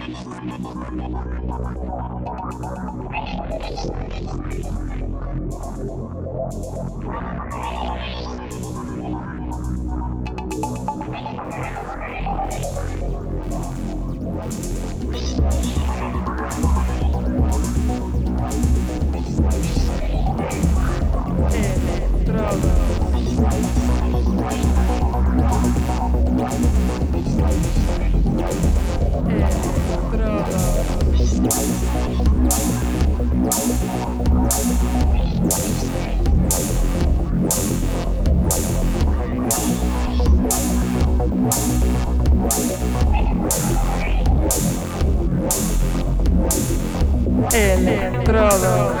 Estrada. Electrodos.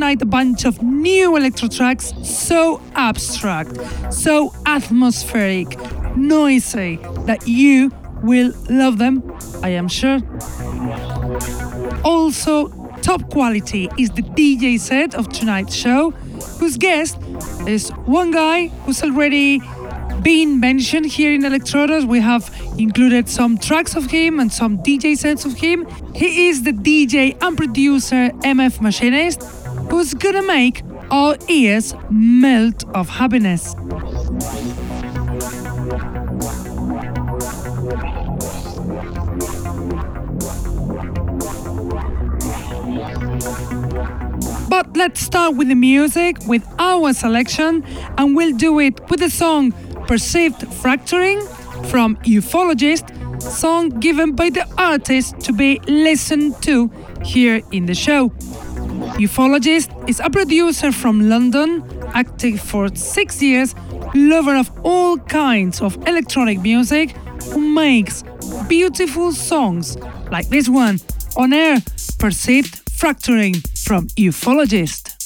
Tonight a bunch of new electro tracks, so abstract, so atmospheric, noisy, that you will love them, I am sure. Also, top quality is the DJ set of tonight's show, whose guest is one guy who's already been mentioned here in Electrodos. We have included some tracks of him and some DJ sets of him. He is the DJ and producer MF Machinist, who's gonna make our ears melt of happiness. But let's start with the music, with our selection, and we'll do it with the song Perceived Fracturing from Ufologist, song given by the artist to be listened to here in the show. Ufologist is a producer from London, active for six years, lover of all kinds of electronic music, who makes beautiful songs like this one on air, Perceived Fracturing from Ufologist.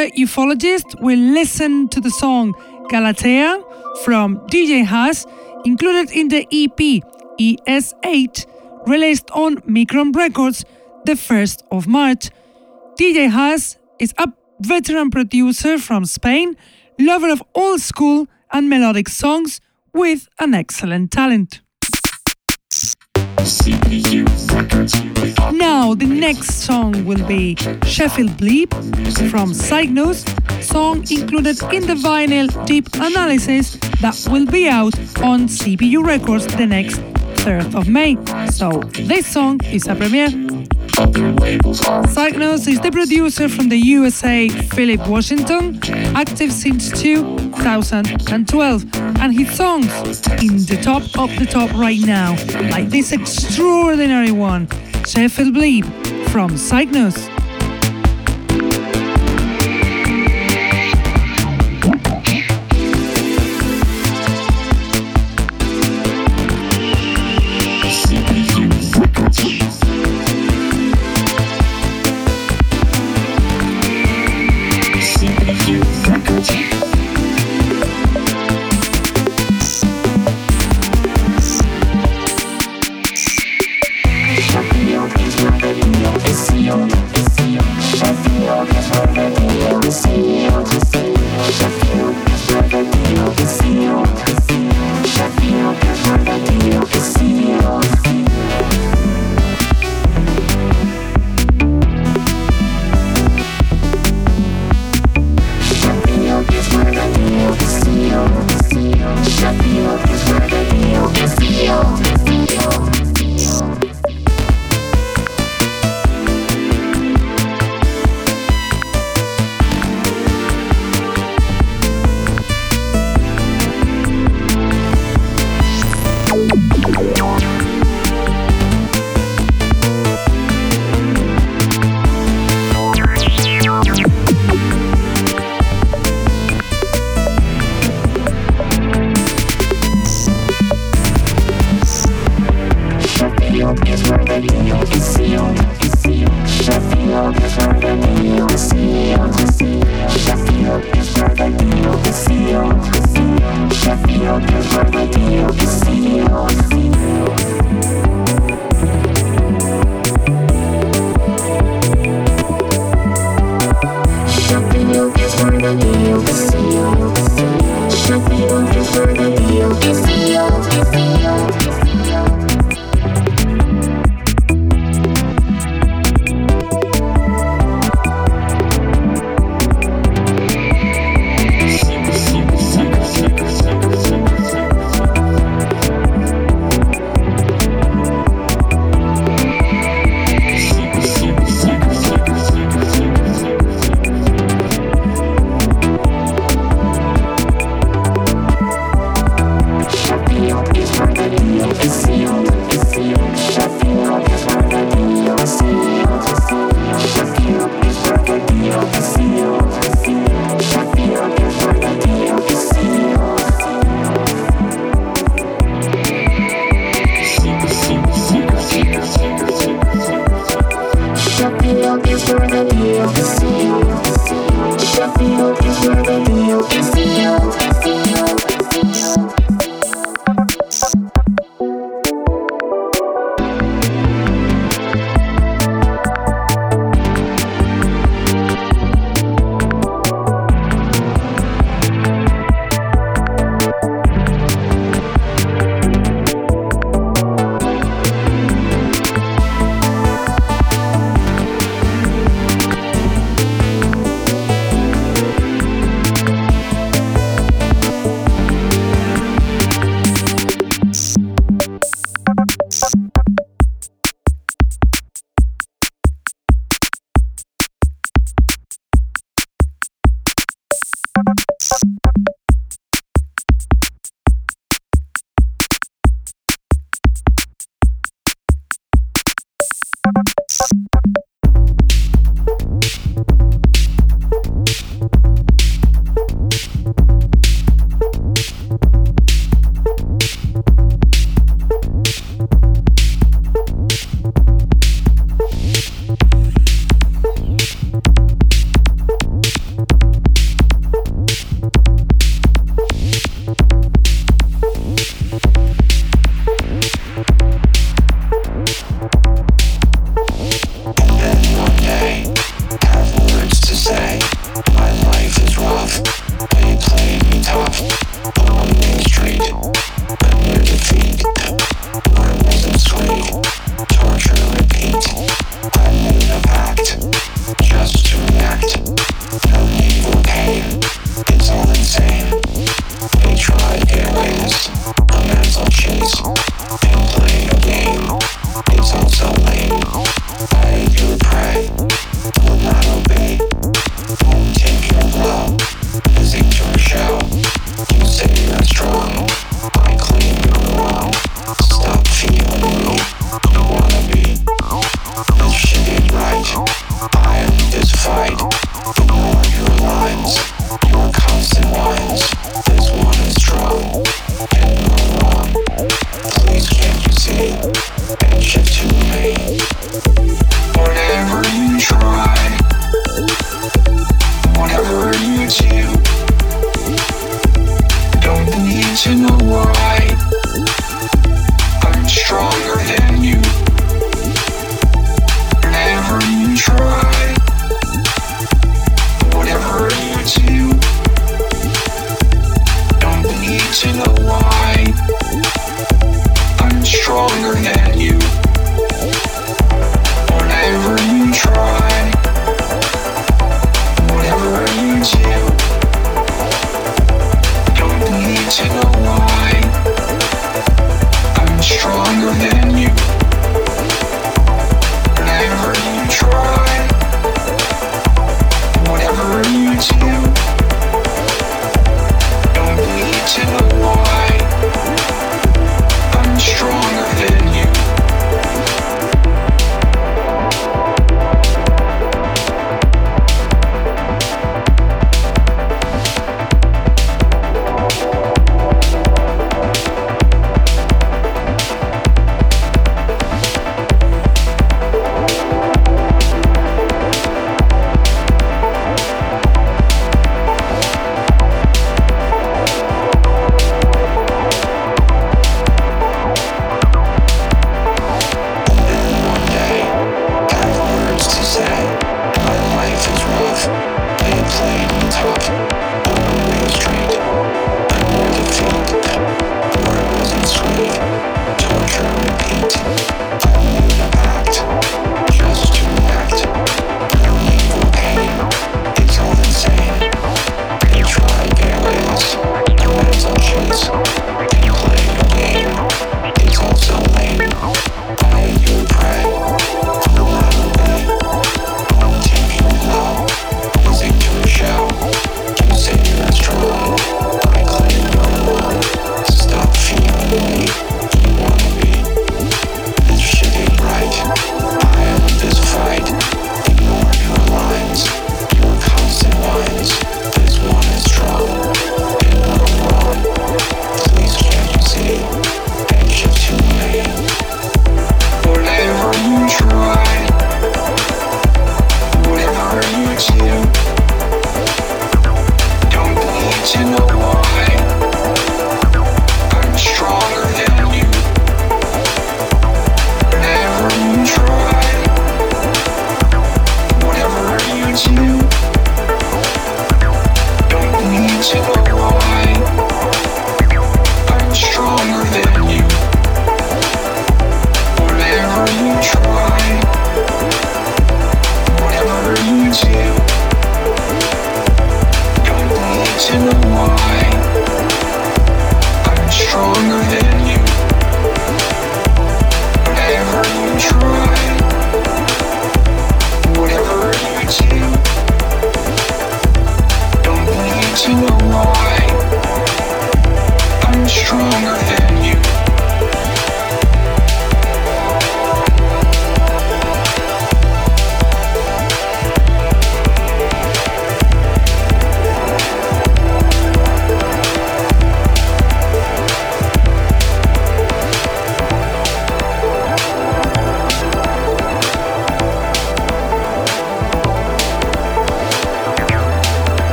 After Ufologist, we'll listen to the song Galatea from DJ Haas, included in the EP ES8, released on Micron Records the 1st of March. DJ Haas is a veteran producer from Spain, lover of old school and melodic songs with an excellent talent. Now, the next song will be Sheffield Bleep from Cygnus, song included in the vinyl Deep Analysis that will be out on CPU Records the next 3rd of May. So, this song is a premiere. Cygnus is the producer from the USA, Philip Washington, active since 2012, and his songs in the top of the top right now, like this extraordinary one, Sheffield Bleep from Cygnus.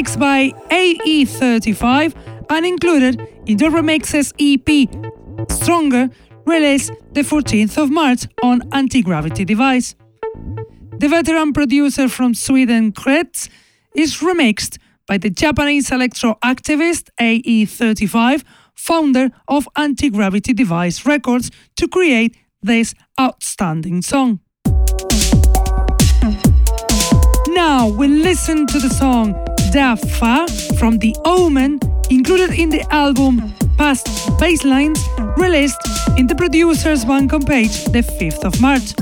Remixed by AE35 and included in the remixes EP Stronger, released the 14th of March on Anti Gravity Device. The veteran producer from Sweden, Kretz, is remixed by the Japanese electro activist AE35, founder of Anti Gravity Device Records, to create this outstanding song. Now we listen to the song Dafa from The Omen, included in the album Past Baselines, released in the producer's Bandcamp page the 5th of March.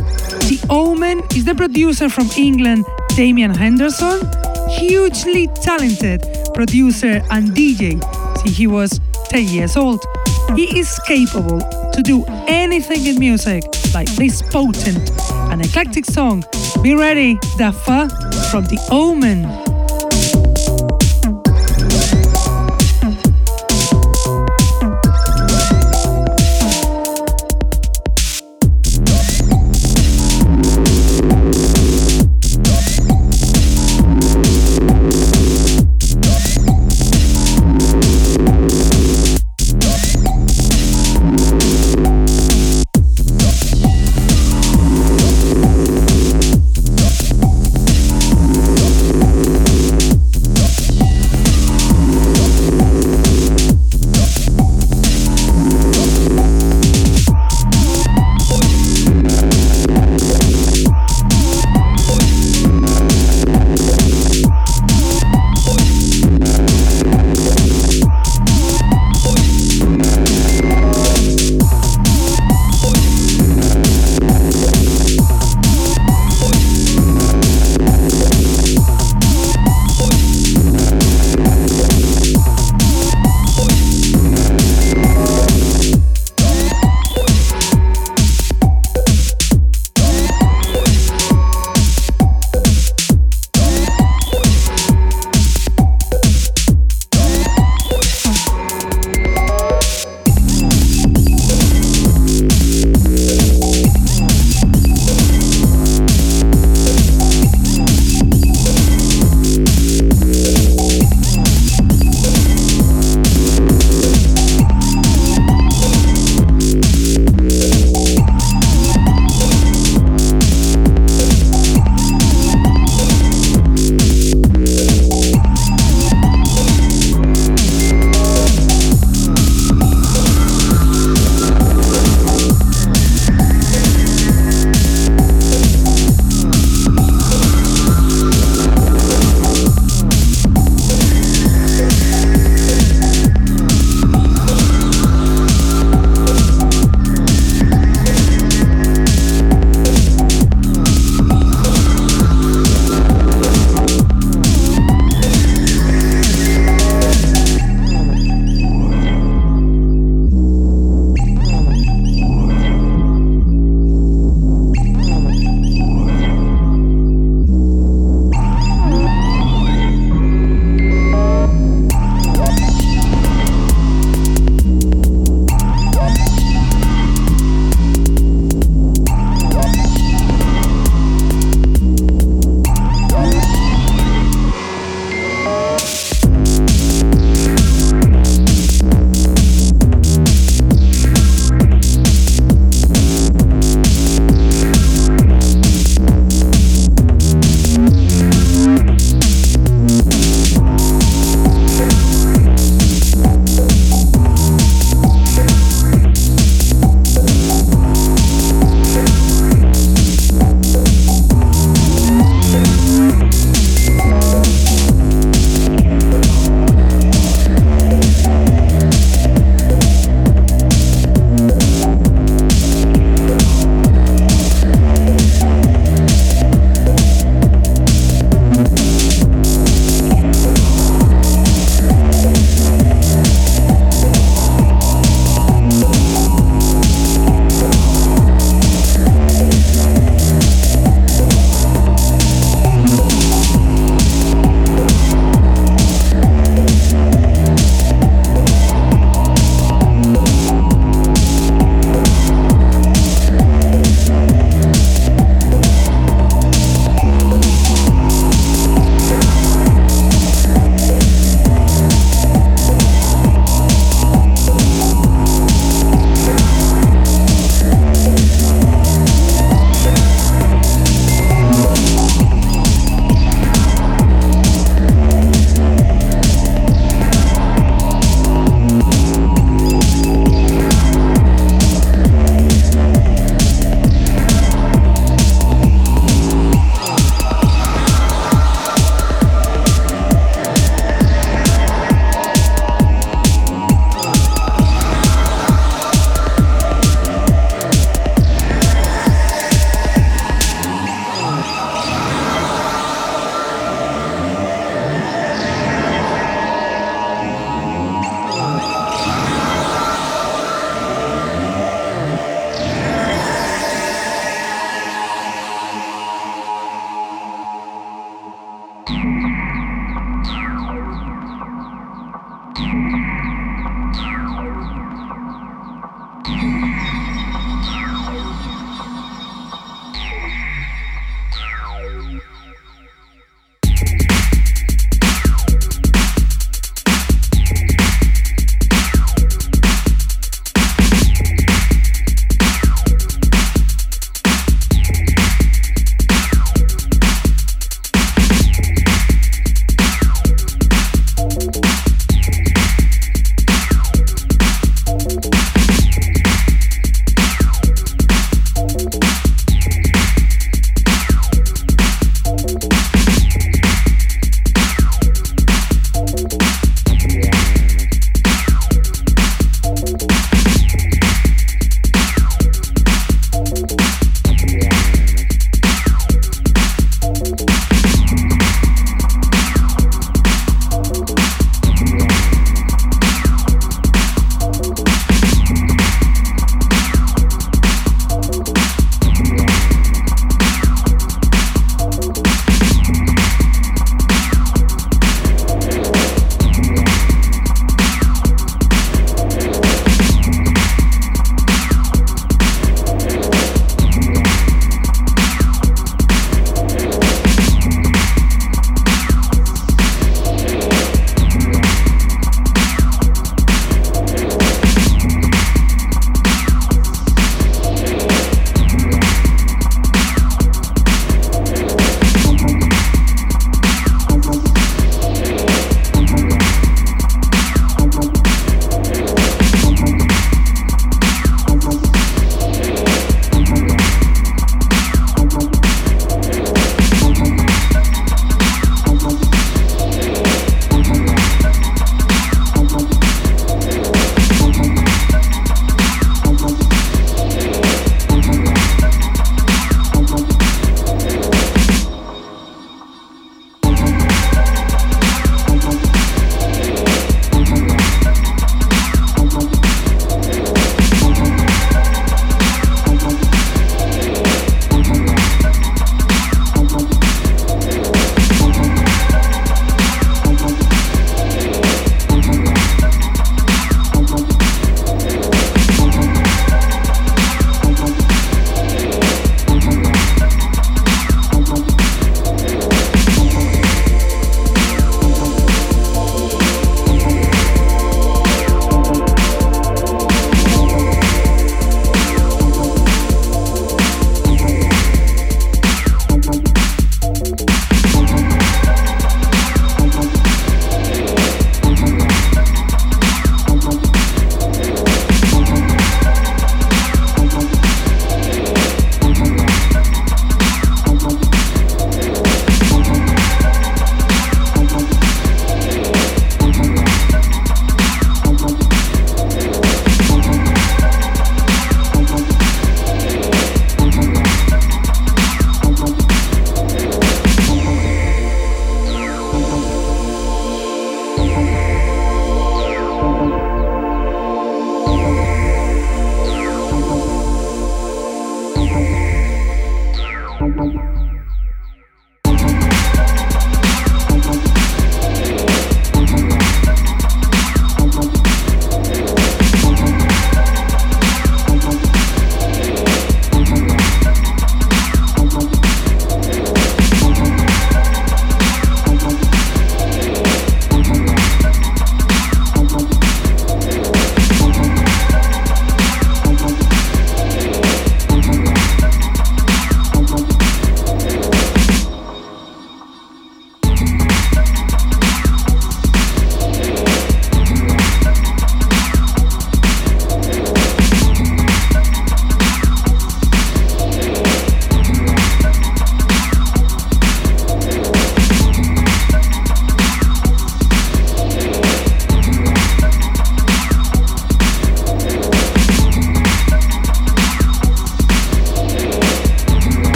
The Omen is the producer from England, Damian Henderson, hugely talented producer and DJ since he was 10 years old. He is capable to do anything in music like this potent and eclectic song. Be ready, Dafa from The Omen.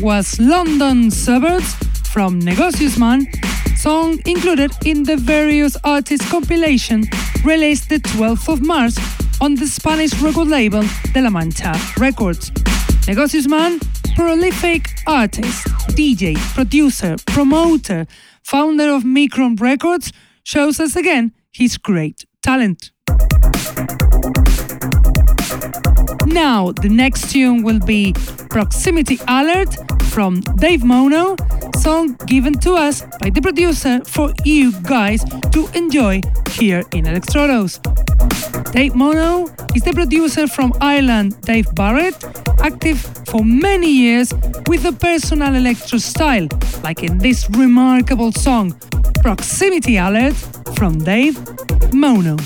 Was London Suburbs from Negocius Man, song included in the various artists compilation released the 12th of March on the Spanish record label De La Mancha Records. Negocius Man, prolific artist, DJ, producer, promoter, founder of Micron Records, shows us again his great talent. Now, the next tune will be Proximity Alert from Dave Mono, song given to us by the producer for you guys to enjoy here in Electrodos. Dave Mono is the producer from Ireland, Dave Barrett, active for many years with a personal electro style, like in this remarkable song, Proximity Alert from Dave Mono.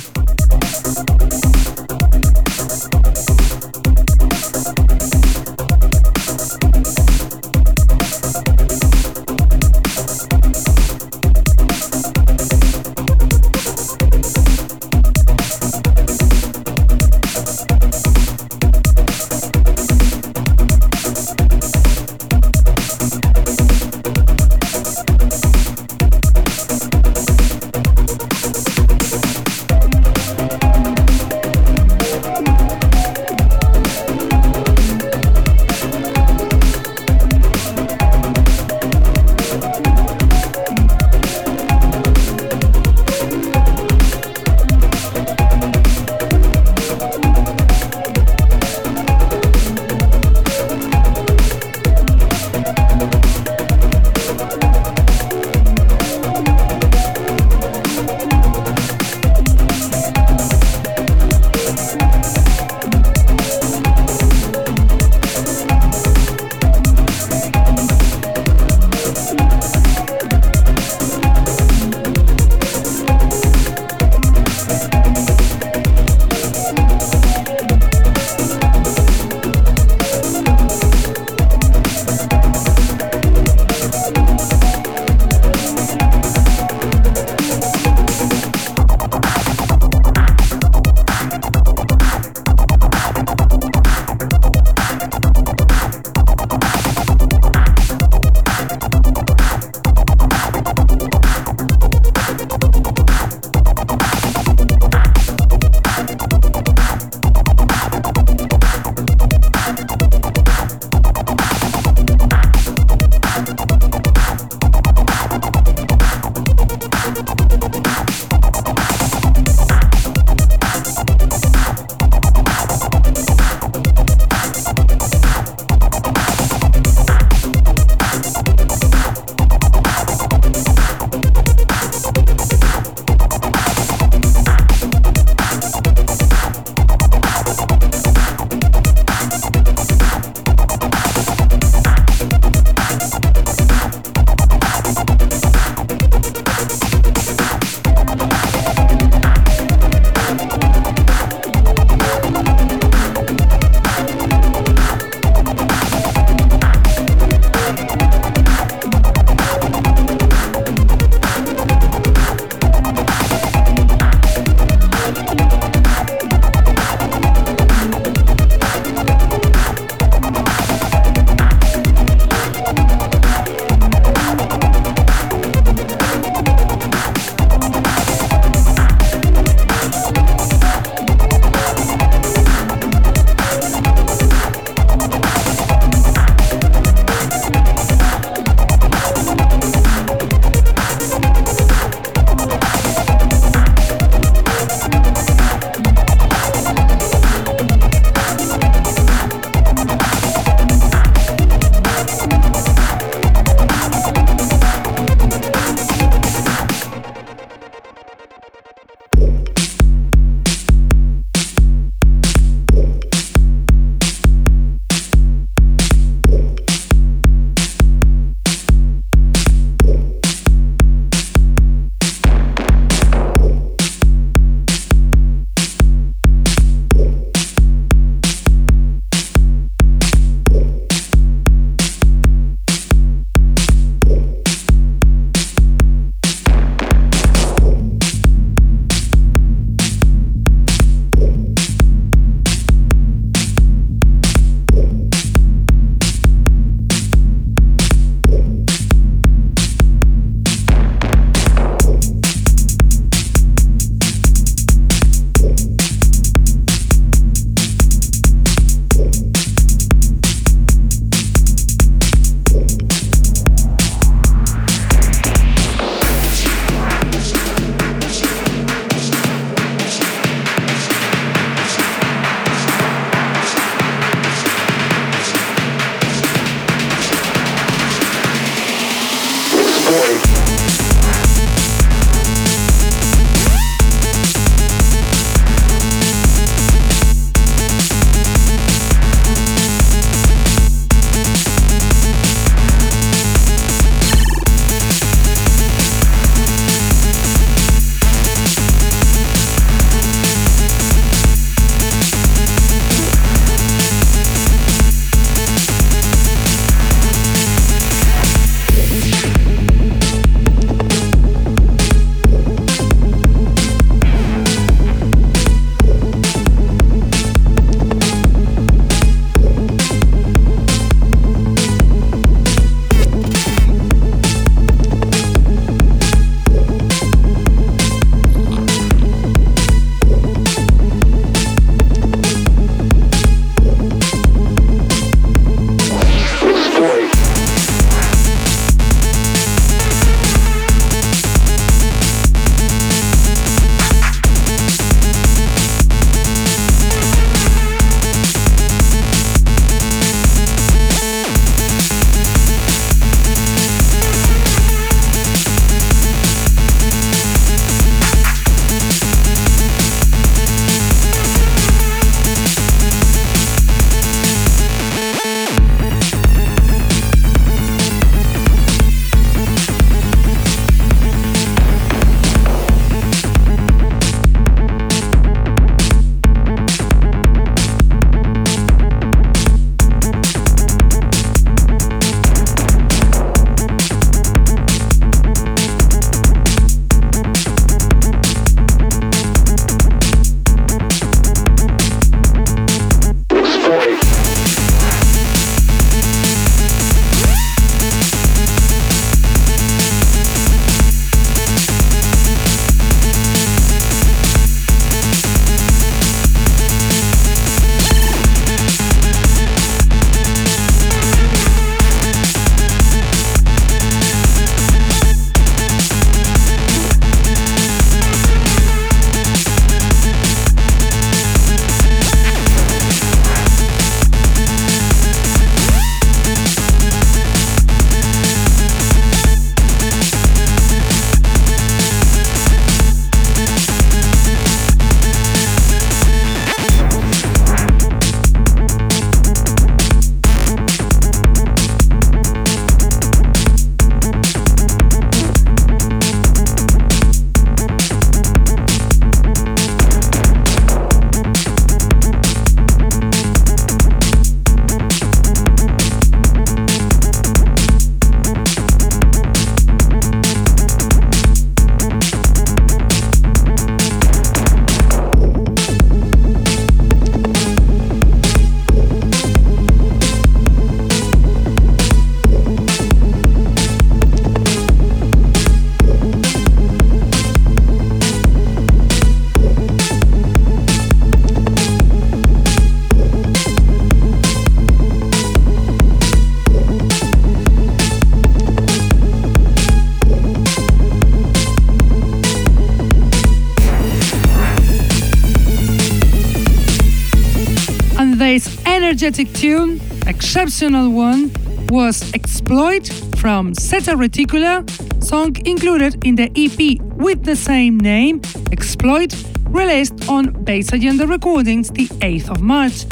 Exceptional one, was Exploit from Zeta Reticula, song included in the EP with the same name, Exploit, released on Bass Agenda Recordings the 8th of March.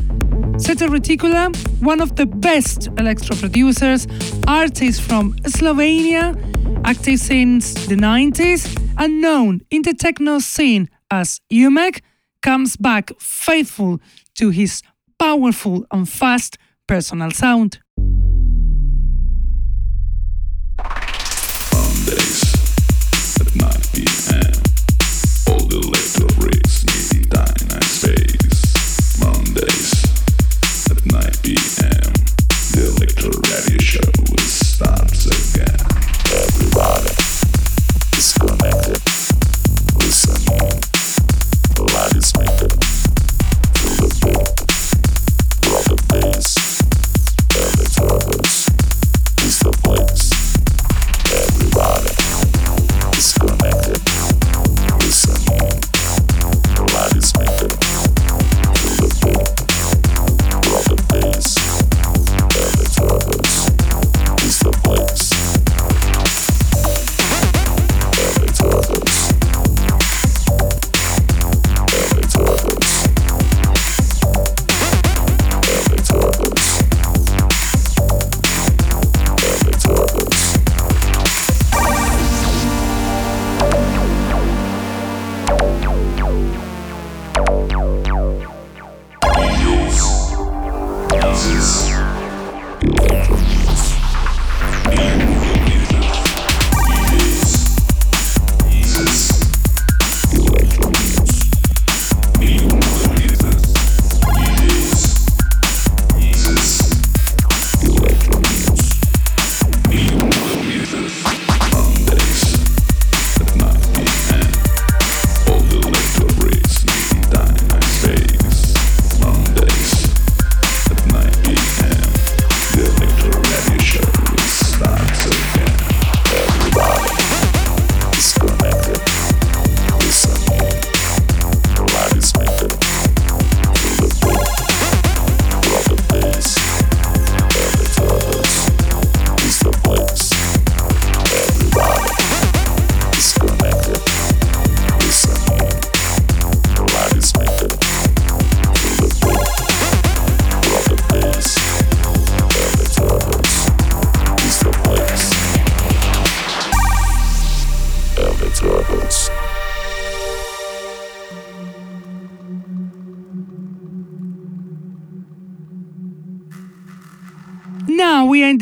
Zeta Reticula, one of the best electro producers, artists from Slovenia, active since the 90s and known in the techno scene as Umek, comes back faithful to his powerful and fast personal sound.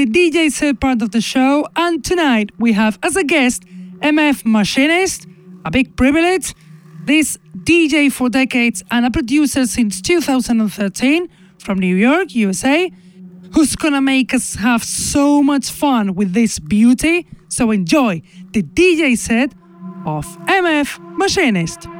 The DJ set part of the show, and tonight we have as a guest MF Machinist, a big privilege. This DJ for decades and a producer since 2013 from New York, USA, who's gonna make us have so much fun with this beauty. So enjoy the DJ set of MF Machinist.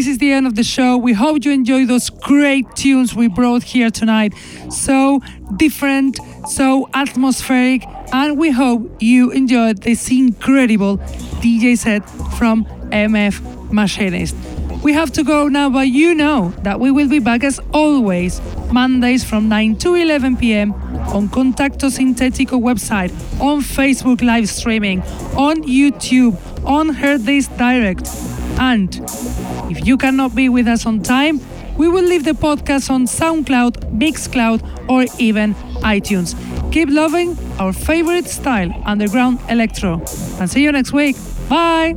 This is the end of the show. We hope you enjoy those great tunes we brought here tonight. So different, so atmospheric, and we hope you enjoyed this incredible DJ set from MF Machinist. We have to go now, but you know that we will be back as always, Mondays from 9 to 11 pm on Contacto Sintetico website, on Facebook live streaming, on YouTube, on This Direct. And if you cannot be with us on time, we will leave the podcast on SoundCloud, Mixcloud, or even iTunes. Keep loving our favorite style, underground electro. And see you next week. Bye.